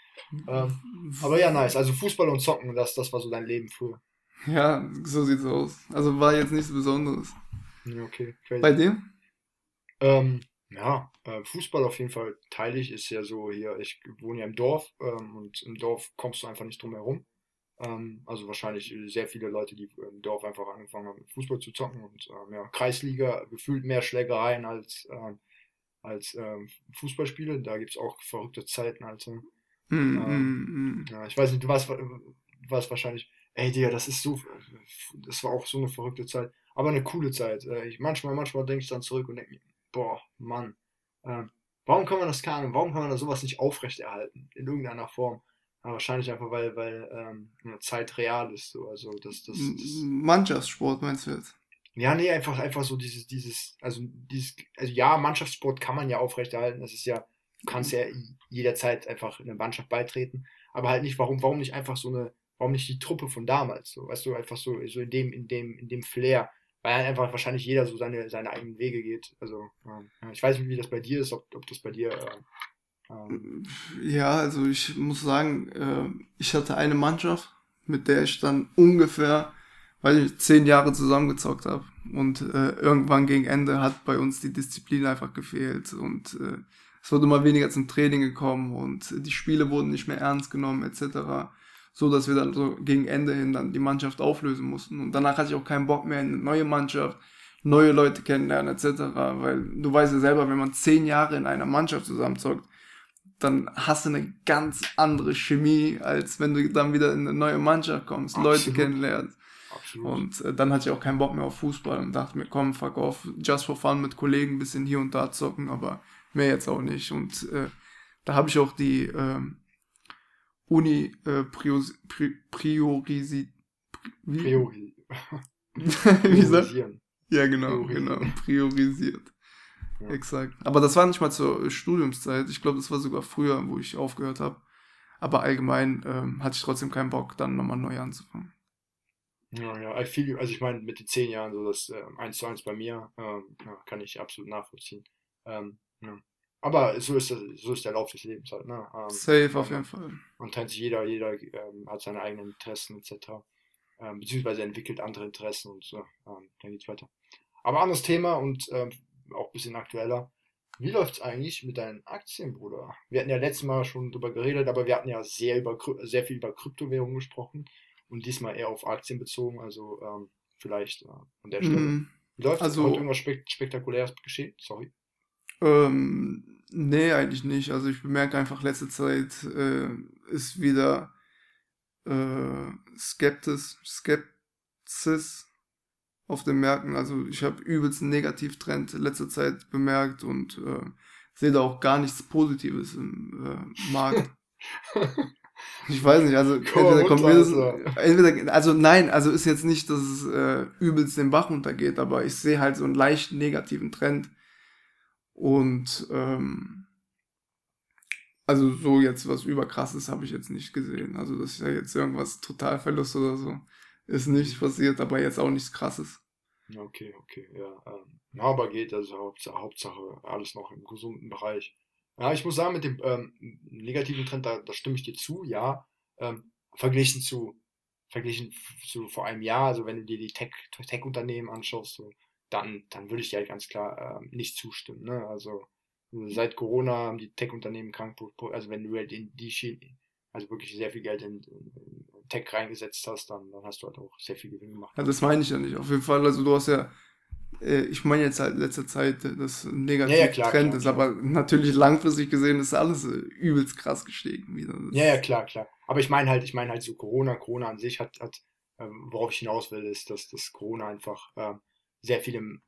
Ähm, aber ja, nice. Also Fußball und Zocken, das, das war so dein Leben früher. Ja, so sieht's aus. Also war jetzt nichts Besonderes. Okay, crazy. Bei dir? Ähm, ja, äh, Fußball auf jeden Fall teile ich, ist ja so hier, ich wohne ja im Dorf ähm, und im Dorf kommst du einfach nicht drum herum. Ähm, also wahrscheinlich sehr viele Leute, die im Dorf einfach angefangen haben, Fußball zu zocken und ähm, ja, Kreisliga gefühlt mehr Schlägereien als, ähm, als ähm, Fußballspiele. Da gibt es auch verrückte Zeiten, Alter. Mm, mm, mm. Ja, ich weiß nicht, du warst, du warst wahrscheinlich, ey Digga, das ist so, das war auch so eine verrückte Zeit, aber eine coole Zeit. Äh, ich, manchmal, manchmal denke ich dann zurück und denke mir, boah, Mann, äh, warum kann man das kann, warum kann man da sowas nicht aufrechterhalten in irgendeiner Form? Aber wahrscheinlich einfach, weil, weil ähm, Zeit real ist. So. Also das, das, das Mannschaftssport meinst du jetzt? Ja, nee, einfach, einfach so dieses, dieses, also dieses, also ja, Mannschaftssport kann man ja aufrechterhalten. Das ist ja, du kannst ja jederzeit einfach in eine Mannschaft beitreten. Aber halt nicht, warum, warum nicht einfach so eine, warum nicht die Truppe von damals? So, weißt du, einfach so, so in dem, in dem, in dem Flair weil halt einfach wahrscheinlich jeder so seine, seine eigenen Wege geht. Also, äh, ich weiß nicht, wie das bei dir ist, ob, ob das bei dir. Äh, ja, also ich muss sagen, äh, ich hatte eine Mannschaft, mit der ich dann ungefähr, weil ich zehn Jahre zusammengezockt habe. Und äh, irgendwann gegen Ende hat bei uns die Disziplin einfach gefehlt. Und äh, es wurde immer weniger zum Training gekommen und die Spiele wurden nicht mehr ernst genommen, etc so dass wir dann so gegen Ende hin dann die Mannschaft auflösen mussten. Und danach hatte ich auch keinen Bock mehr in eine neue Mannschaft, neue Leute kennenlernen etc. Weil du weißt ja selber, wenn man zehn Jahre in einer Mannschaft zusammenzockt, dann hast du eine ganz andere Chemie, als wenn du dann wieder in eine neue Mannschaft kommst, Absolut. Leute kennenlernst. Absolut. Und äh, dann hatte ich auch keinen Bock mehr auf Fußball und dachte mir, komm, fuck off, just for fun mit Kollegen ein bisschen hier und da zocken, aber mehr jetzt auch nicht. Und äh, da habe ich auch die, äh, Uni äh, priorisi, priorisi, wie? Priori. wie sagt? Ja, genau, genau, priorisiert. Ja. Exakt. Aber das war nicht mal zur Studiumszeit. Ich glaube, das war sogar früher, wo ich aufgehört habe. Aber allgemein ähm, hatte ich trotzdem keinen Bock, dann nochmal neu anzufangen. Ja, ja, I feel you. Also ich meine, mit den zehn Jahren, so das äh, 1 zu 1 bei mir, ähm, ja, kann ich absolut nachvollziehen. Ähm, ja. Aber so ist, das, so ist der Lauf des Lebens halt. Ne? Ähm, Safe auf jeden Fall. Und teilt sich jeder, jeder ähm, hat seine eigenen Interessen etc. Ähm, beziehungsweise entwickelt andere Interessen und so. Ähm, dann geht's weiter. Aber anderes Thema und ähm, auch ein bisschen aktueller. Wie läuft's eigentlich mit deinen Aktien, Bruder? Wir hatten ja letztes Mal schon drüber geredet, aber wir hatten ja sehr, über, sehr viel über Kryptowährungen gesprochen und diesmal eher auf Aktien bezogen. Also ähm, vielleicht äh, an der Stelle. Mm, Wie läuft also, heute irgendwas Spektakuläres geschehen? Sorry. Ähm, nee, eigentlich nicht. Also ich bemerke einfach, letzte Zeit äh, ist wieder äh, Skeptis, Skepsis auf den Märkten. Also ich habe übelst einen Negativtrend letzte Zeit bemerkt und äh, sehe da auch gar nichts Positives im äh, Markt. Ich weiß nicht, also entweder kommt mir das, entweder, also nein, also ist jetzt nicht, dass es äh, übelst den Bach runtergeht, aber ich sehe halt so einen leicht negativen Trend und ähm, also so jetzt was überkrasses habe ich jetzt nicht gesehen. Also dass ja jetzt irgendwas Totalverlust oder so ist nicht passiert, aber jetzt auch nichts krasses. Okay, okay, ja. Ähm, aber geht, also Hauptsache, Hauptsache alles noch im gesunden Bereich. Ja, ich muss sagen, mit dem ähm, negativen Trend, da, da stimme ich dir zu, ja. Ähm, verglichen zu verglichen zu vor einem Jahr, also wenn du dir die Tech-Unternehmen Tech anschaust, so dann, dann würde ich dir halt ganz klar äh, nicht zustimmen. Ne? Also seit Corona haben die Tech-Unternehmen krank, also wenn du halt in die Schiene, also wirklich sehr viel Geld in, in, Tech reingesetzt hast, dann, dann hast du halt auch sehr viel Gewinn gemacht. Ja, das meine ich ja nicht. Auf jeden Fall, also du hast ja, äh, ich meine jetzt halt letzte Zeit, das negativ ja, ja, klar, Trend klar, ist, klar. aber natürlich langfristig gesehen ist alles äh, übelst krass gestiegen wieder. ja, ja, klar, klar. Aber ich meine halt, ich meine halt so Corona, Corona an sich hat, hat ähm, worauf ich hinaus will, ist, dass das Corona einfach ähm, sehr viele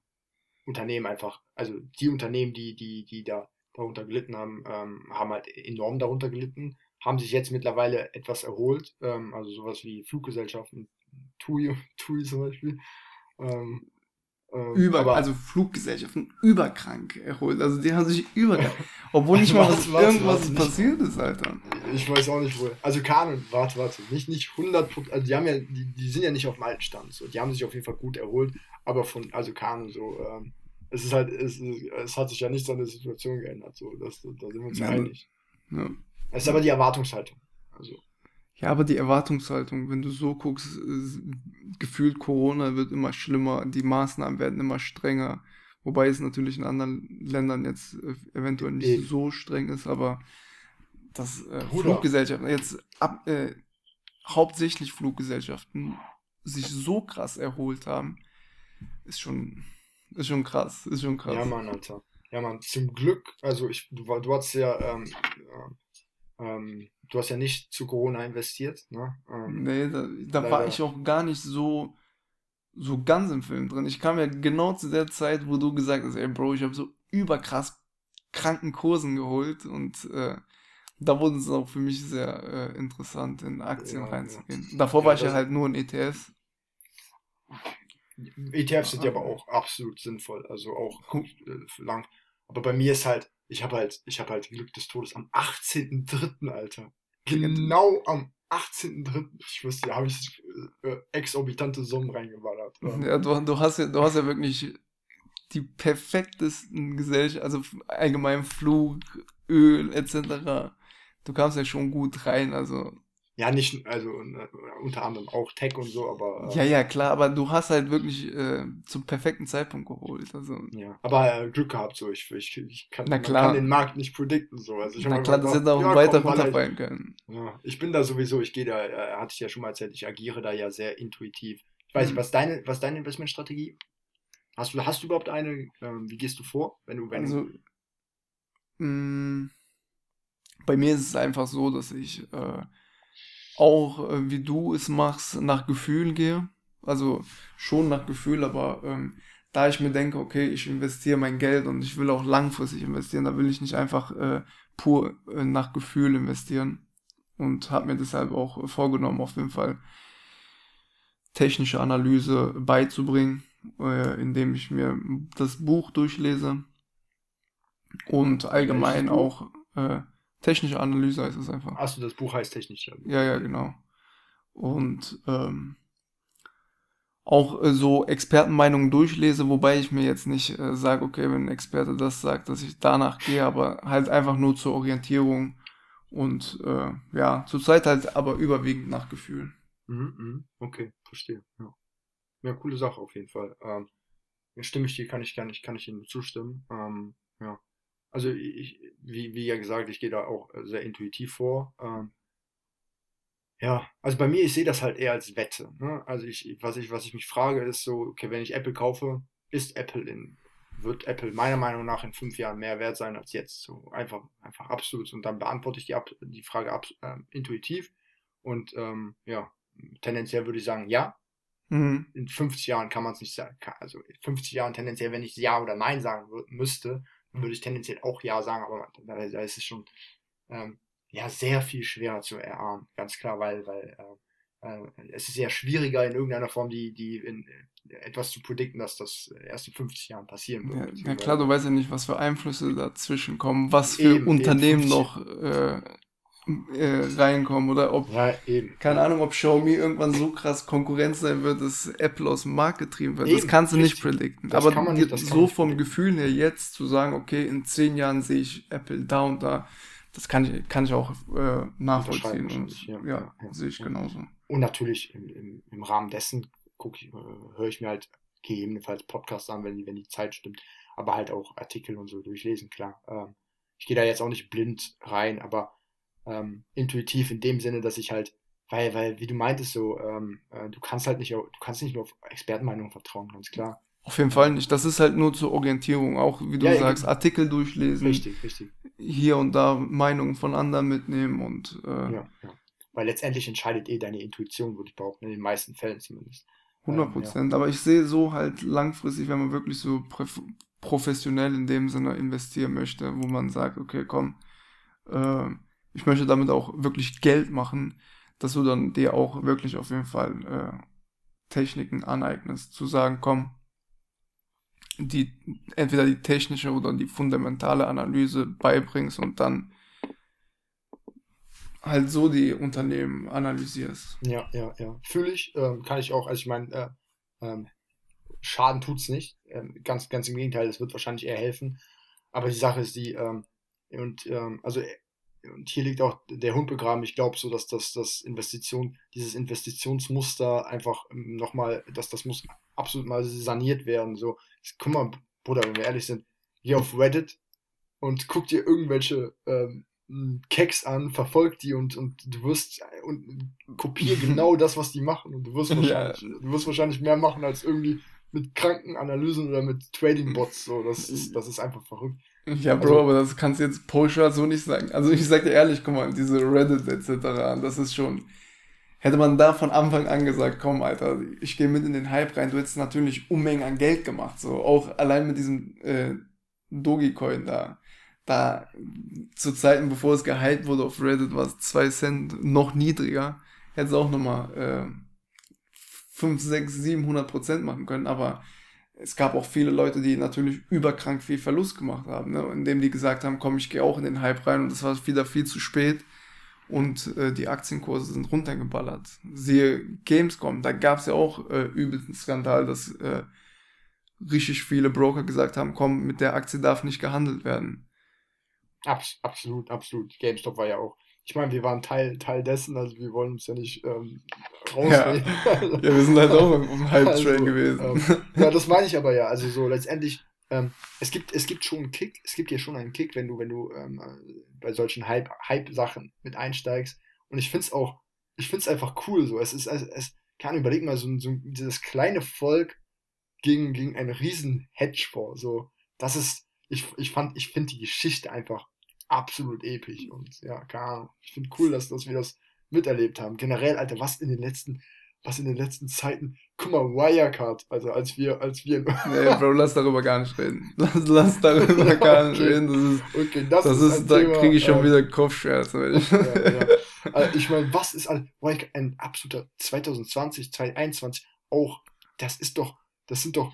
Unternehmen einfach, also die Unternehmen, die, die, die da darunter gelitten haben, ähm, haben halt enorm darunter gelitten, haben sich jetzt mittlerweile etwas erholt, ähm, also sowas wie Fluggesellschaften, TUI, TUI zum Beispiel. Ähm, Ähm, über, aber, also Fluggesellschaften überkrank erholt. Also die haben sich überkrank. Obwohl nicht mal was, was, irgendwas was, passiert ist, Alter. Ich weiß auch nicht, wo. Also Kanon, warte, warte. Nicht, nicht 100 also die haben ja, die, die sind ja nicht auf dem alten Stand. So. Die haben sich auf jeden Fall gut erholt. Aber von, also Kanon so, ähm, es ist halt, es, es hat sich ja nichts an der Situation geändert. So. Das, da sind wir uns ja, einig. Ja. Es ist aber die Erwartungshaltung. Also. Ja, aber die Erwartungshaltung, wenn du so guckst, gefühlt Corona wird immer schlimmer, die Maßnahmen werden immer strenger. Wobei es natürlich in anderen Ländern jetzt äh, eventuell nicht so streng ist, aber dass äh, Fluggesellschaften jetzt ab, äh, hauptsächlich Fluggesellschaften sich so krass erholt haben, ist schon, ist schon krass, ist schon krass. Ja, Mann, Alter. Ja, Mann, zum Glück, also ich, du, du hast ja, ähm, ähm, du hast ja nicht zu Corona investiert, ne? Ähm, nee, da, da war ich auch gar nicht so, so ganz im Film drin. Ich kam ja genau zu der Zeit, wo du gesagt hast, ey Bro, ich habe so überkrass kranken Kursen geholt und äh, da wurde es auch für mich sehr äh, interessant, in Aktien ja, reinzugehen. Ja. Davor ja, war ich ja halt nur in ETFs. ETFs sind ja aber auch absolut sinnvoll, also auch äh, lang. Aber bei mir ist halt, ich habe halt, ich habe halt Glück des Todes am 18.03. Alter. Genau am 18.03. Ich wusste, da habe ich äh, exorbitante Summen reingeballert. Ja, du, du, hast ja, du hast ja wirklich die perfektesten Gesellschaften, also allgemein Flug, Öl etc. Du kamst ja schon gut rein, also ja, nicht, also äh, unter anderem auch Tech und so, aber. Äh, ja, ja, klar, aber du hast halt wirklich äh, zum perfekten Zeitpunkt geholt. Also. Ja, aber äh, Glück gehabt, so. Ich, ich, ich kann, Na klar. kann den Markt nicht predikten, so. Also ich Na klar, das hätte auch ja, weiter runterfallen können. Ja, ich bin da sowieso, ich gehe da, äh, hatte ich ja schon mal erzählt, ich agiere da ja sehr intuitiv. Ich weiß nicht, mhm. was deine, was deine Investmentstrategie? Hast du, hast du überhaupt eine? Ähm, wie gehst du vor, wenn du, wenn also, mh, mm, bei mir ist es einfach so, dass ich äh, auch, äh, wie du es machst, nach Gefühl gehe. Also schon nach Gefühl, aber ähm, da ich mir denke, okay, ich investiere mein Geld und ich will auch langfristig investieren, da will ich nicht einfach äh, pur äh, nach Gefühl investieren. Und habe mir deshalb auch vorgenommen, auf jeden Fall technische Analyse beizubringen, äh, indem ich mir das Buch durchlese und allgemein auch äh, Technische Analyse heißt es einfach. Achso, das Buch heißt technische Analyse. Ja, ja, genau. Und ähm, auch äh, so Expertenmeinungen durchlese, wobei ich mir jetzt nicht äh, sage, okay, wenn ein Experte das sagt, dass ich danach gehe, aber halt einfach nur zur Orientierung und äh, ja, zurzeit halt aber überwiegend nach Gefühl. Mhm, mh. Okay, verstehe. Ja. ja, coole Sache auf jeden Fall. Ähm, stimme ich dir, kann ich gar nicht, kann ich Ihnen zustimmen. Ähm, ja. Also ich, wie, wie ja gesagt, ich gehe da auch sehr intuitiv vor. Ähm, ja, also bei mir, ich sehe das halt eher als Wette. Ne? Also ich, was ich, was ich mich frage, ist so, okay, wenn ich Apple kaufe, ist Apple in, wird Apple meiner Meinung nach in fünf Jahren mehr wert sein als jetzt. So einfach, einfach absolut. Und dann beantworte ich die, die Frage ab, äh, intuitiv. Und ähm, ja, tendenziell würde ich sagen, ja. Mhm. In 50 Jahren kann man es nicht sagen. Also in 50 Jahren tendenziell, wenn ich Ja oder Nein sagen müsste, würde ich tendenziell auch ja sagen, aber da, da ist es schon ähm, ja sehr viel schwerer zu erahnen, ganz klar, weil, weil äh, äh, es ist sehr schwieriger in irgendeiner Form die, die in, äh, etwas zu predikten, dass das erst in 50 Jahren passieren wird. Ja, ja klar, du weißt ja nicht, was für Einflüsse dazwischen kommen, was für eben, Unternehmen eben noch äh, äh, reinkommen oder ob, ja, keine Ahnung, ob Xiaomi irgendwann so krass Konkurrenz sein wird, dass Apple aus dem Markt getrieben wird. Eben, das kannst du nicht predikten. Das Aber nicht, so vom Gefühl her jetzt zu sagen, okay, in zehn Jahren sehe ich Apple da und da, das kann ich, kann ich auch äh, nachvollziehen. Und, ja, ja, ja, sehe ich genauso. Und natürlich im, im, im Rahmen dessen gucke ich, äh, höre ich mir halt gegebenenfalls Podcasts an, wenn die, wenn die Zeit stimmt, aber halt auch Artikel und so durchlesen, klar. Ähm, ich gehe da jetzt auch nicht blind rein, aber ähm, intuitiv in dem Sinne, dass ich halt, weil, weil, wie du meintest, so, ähm, äh, du kannst halt nicht, du kannst nicht nur auf Expertenmeinungen vertrauen, ganz klar. Auf jeden Fall nicht. Das ist halt nur zur Orientierung, auch wie du ja, sagst, Artikel durchlesen. Richtig, richtig. Hier und da Meinungen von anderen mitnehmen und. Äh, ja, ja. Weil letztendlich entscheidet eh deine Intuition, würde ich behaupten, in den meisten Fällen zumindest. 100 Prozent. Ähm, ja. Aber ich sehe so halt langfristig, wenn man wirklich so professionell in dem Sinne investieren möchte, wo man sagt, okay, komm, äh, ich möchte damit auch wirklich Geld machen, dass du dann dir auch wirklich auf jeden Fall äh, Techniken aneignest, zu sagen, komm, die entweder die technische oder die fundamentale Analyse beibringst und dann halt so die Unternehmen analysierst. Ja, ja, ja. Fühle ich, ähm, kann ich auch, also ich meine, äh, ähm, Schaden tut es nicht. Ähm, ganz, ganz im Gegenteil, es wird wahrscheinlich eher helfen. Aber die Sache ist die, ähm, und ähm, also und hier liegt auch der Hund begraben. Ich glaube so, dass das, das Investition, dieses Investitionsmuster einfach ähm, nochmal, dass das muss absolut mal saniert werden. So, guck mal, Bruder, wenn wir ehrlich sind, geh auf Reddit und guck dir irgendwelche ähm, Keks an, verfolg die und, und du wirst und kopier genau das, was die machen und du wirst wahrscheinlich, ja. du wirst wahrscheinlich mehr machen als irgendwie mit Krankenanalysen oder mit Trading Bots. So, das ist, das ist einfach verrückt. Ja, Bro, also, aber das kannst du jetzt pauschal so nicht sagen. Also ich sag dir ehrlich, guck mal, diese Reddit etc., das ist schon. Hätte man da von Anfang an gesagt, komm, Alter, ich gehe mit in den Hype rein, du hättest natürlich Unmengen an Geld gemacht. So, auch allein mit diesem äh, Dogecoin da. Da zu Zeiten, bevor es gehypt wurde auf Reddit, war es 2 Cent noch niedriger. Hätte es auch nochmal äh, 5, 6, 700 Prozent machen können, aber es gab auch viele Leute, die natürlich überkrank viel Verlust gemacht haben, ne? indem die gesagt haben, komm, ich gehe auch in den Hype rein und das war wieder viel zu spät und äh, die Aktienkurse sind runtergeballert. Siehe Gamescom, da gab es ja auch äh, übelsten Skandal, dass äh, richtig viele Broker gesagt haben, komm, mit der Aktie darf nicht gehandelt werden. Abs absolut, absolut. GameStop war ja auch ich meine, wir waren Teil, Teil dessen, also wir wollen uns ja nicht ähm, rausreden. Ja. ja. wir sind halt auch im Hype-Train also, gewesen. Ähm, ja, das meine ich aber ja. Also so letztendlich, ähm, es, gibt, es gibt schon einen Kick, es gibt ja schon einen Kick, wenn du, wenn du ähm, bei solchen Hype-Sachen Hype mit einsteigst. Und ich finde es auch, ich finde es einfach cool so. Es ist, es, es kann überlegen mal, so, so dieses kleine Volk gegen, gegen einen riesen Hedgefonds. So, das ist, ich, ich fand, ich finde die Geschichte einfach absolut episch. Und ja, keine Ahnung. Ich finde cool, dass, dass wir das miterlebt haben. Generell, Alter, was in den letzten, was in den letzten Zeiten, guck mal, Wirecard, also als wir, als wir. nee, Bro, lass darüber gar nicht reden. Lass, lass darüber gar nicht okay. reden. Das ist, okay, das, das ist, ist da kriege ich schon äh, wieder Kopfschmerzen. Ich, ja, ja. also ich meine, was ist Wirecard, ein absoluter 2020, 2021 auch, das ist doch, das sind doch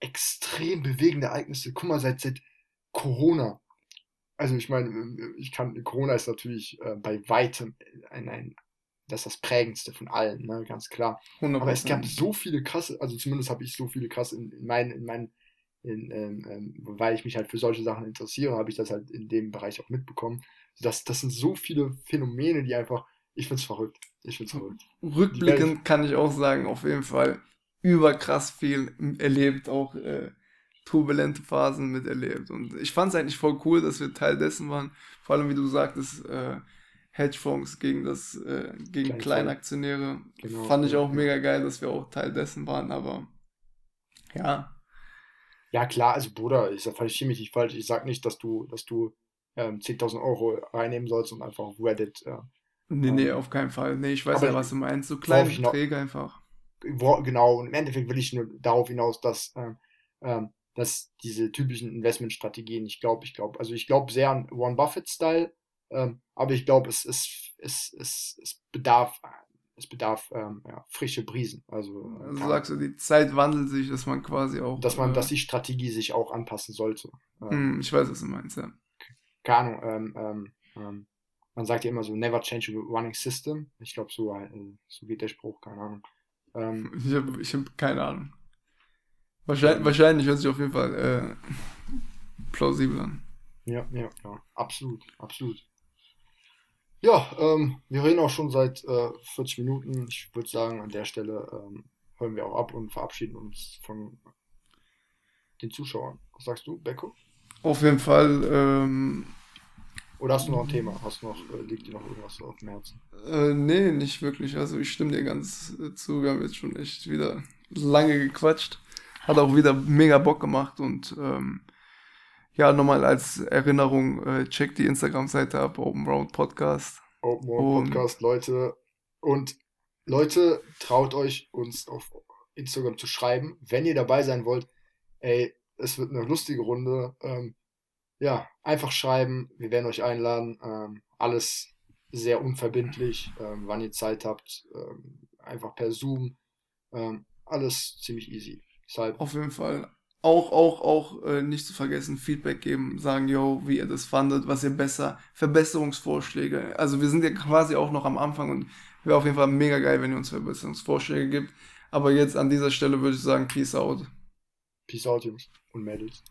extrem bewegende Ereignisse. Guck mal, seit, seit Corona, also ich meine, äh, ich kann, Corona ist natürlich äh, bei weitem ein, ein, das ist das prägendste von allen, ne, ganz klar. 100%. Aber es gab so viele krasse, also zumindest habe ich so viele krasse in, in meinen, in meinen, in, ähm, ähm, weil ich mich halt für solche Sachen interessiere, habe ich das halt in dem Bereich auch mitbekommen. Das, das sind so viele Phänomene, die einfach, ich finde es verrückt. Ich finde es verrückt. Rückblickend kann ich auch sagen, auf jeden Fall überkrass viel erlebt, auch äh, turbulente Phasen miterlebt. Und ich fand es eigentlich voll cool, dass wir Teil dessen waren. Vor allem, wie du sagtest, äh, Hedgefonds gegen das, äh, gegen Kleinaktionäre. Genau, fand ich auch mega geil, dass wir auch Teil dessen waren, aber ja. Ja, klar, also Bruder, ich verstehe mich nicht falsch. Ich sag nicht, dass du, dass du ähm, 10.000 Euro reinnehmen sollst und einfach auf Reddit. Äh, nee, nee, ähm, auf keinen Fall. Nee, ich weiß ja, was du meinst. So kleine Beträge einfach. Genau, und im Endeffekt will ich nur darauf hinaus, dass ähm, ähm dass diese typischen Investmentstrategien, ich glaube, ich glaube, also ich glaube sehr an Warren Buffett-Style, ähm, aber ich glaube, es, es, es, es, es bedarf, es bedarf ähm, ja, frische Brisen. Also, also sagst du, die Zeit wandelt sich, dass man quasi auch. Dass man, äh, dass die Strategie sich auch anpassen sollte. Ähm, ich weiß, was du meinst, ja. Keine Ahnung, ähm, ähm, ähm, man sagt ja immer so, never change a running system. Ich glaube, so, äh, so geht der Spruch, keine Ahnung. Ähm, ich habe ich hab keine Ahnung. Wahrscheinlich, wahrscheinlich hört sich auf jeden Fall äh, plausibel an. Ja, ja, ja, absolut, absolut. Ja, ähm, wir reden auch schon seit äh, 40 Minuten. Ich würde sagen, an der Stelle ähm, hören wir auch ab und verabschieden uns von den Zuschauern. Was sagst du, Becco? Auf jeden Fall. Ähm, Oder hast du noch ein Thema? Hast du noch, äh, liegt dir noch irgendwas auf dem Herzen? Äh, nee, nicht wirklich. Also ich stimme dir ganz äh, zu. Wir haben jetzt schon echt wieder lange gequatscht. Hat auch wieder mega Bock gemacht und ähm, ja, nochmal als Erinnerung, äh, checkt die Instagram-Seite ab, Open Road Podcast. Open Road Podcast, Leute. Und Leute, traut euch, uns auf Instagram zu schreiben, wenn ihr dabei sein wollt. Ey, es wird eine lustige Runde. Ähm, ja, einfach schreiben. Wir werden euch einladen. Ähm, alles sehr unverbindlich, ähm, wann ihr Zeit habt. Ähm, einfach per Zoom. Ähm, alles ziemlich easy. Deshalb. Auf jeden Fall auch, auch, auch äh, nicht zu vergessen, Feedback geben, sagen, yo, wie ihr das fandet, was ihr besser, Verbesserungsvorschläge. Also wir sind ja quasi auch noch am Anfang und wäre auf jeden Fall mega geil, wenn ihr uns Verbesserungsvorschläge gibt. Aber jetzt an dieser Stelle würde ich sagen, Peace out. Peace out, Jungs und Mädels.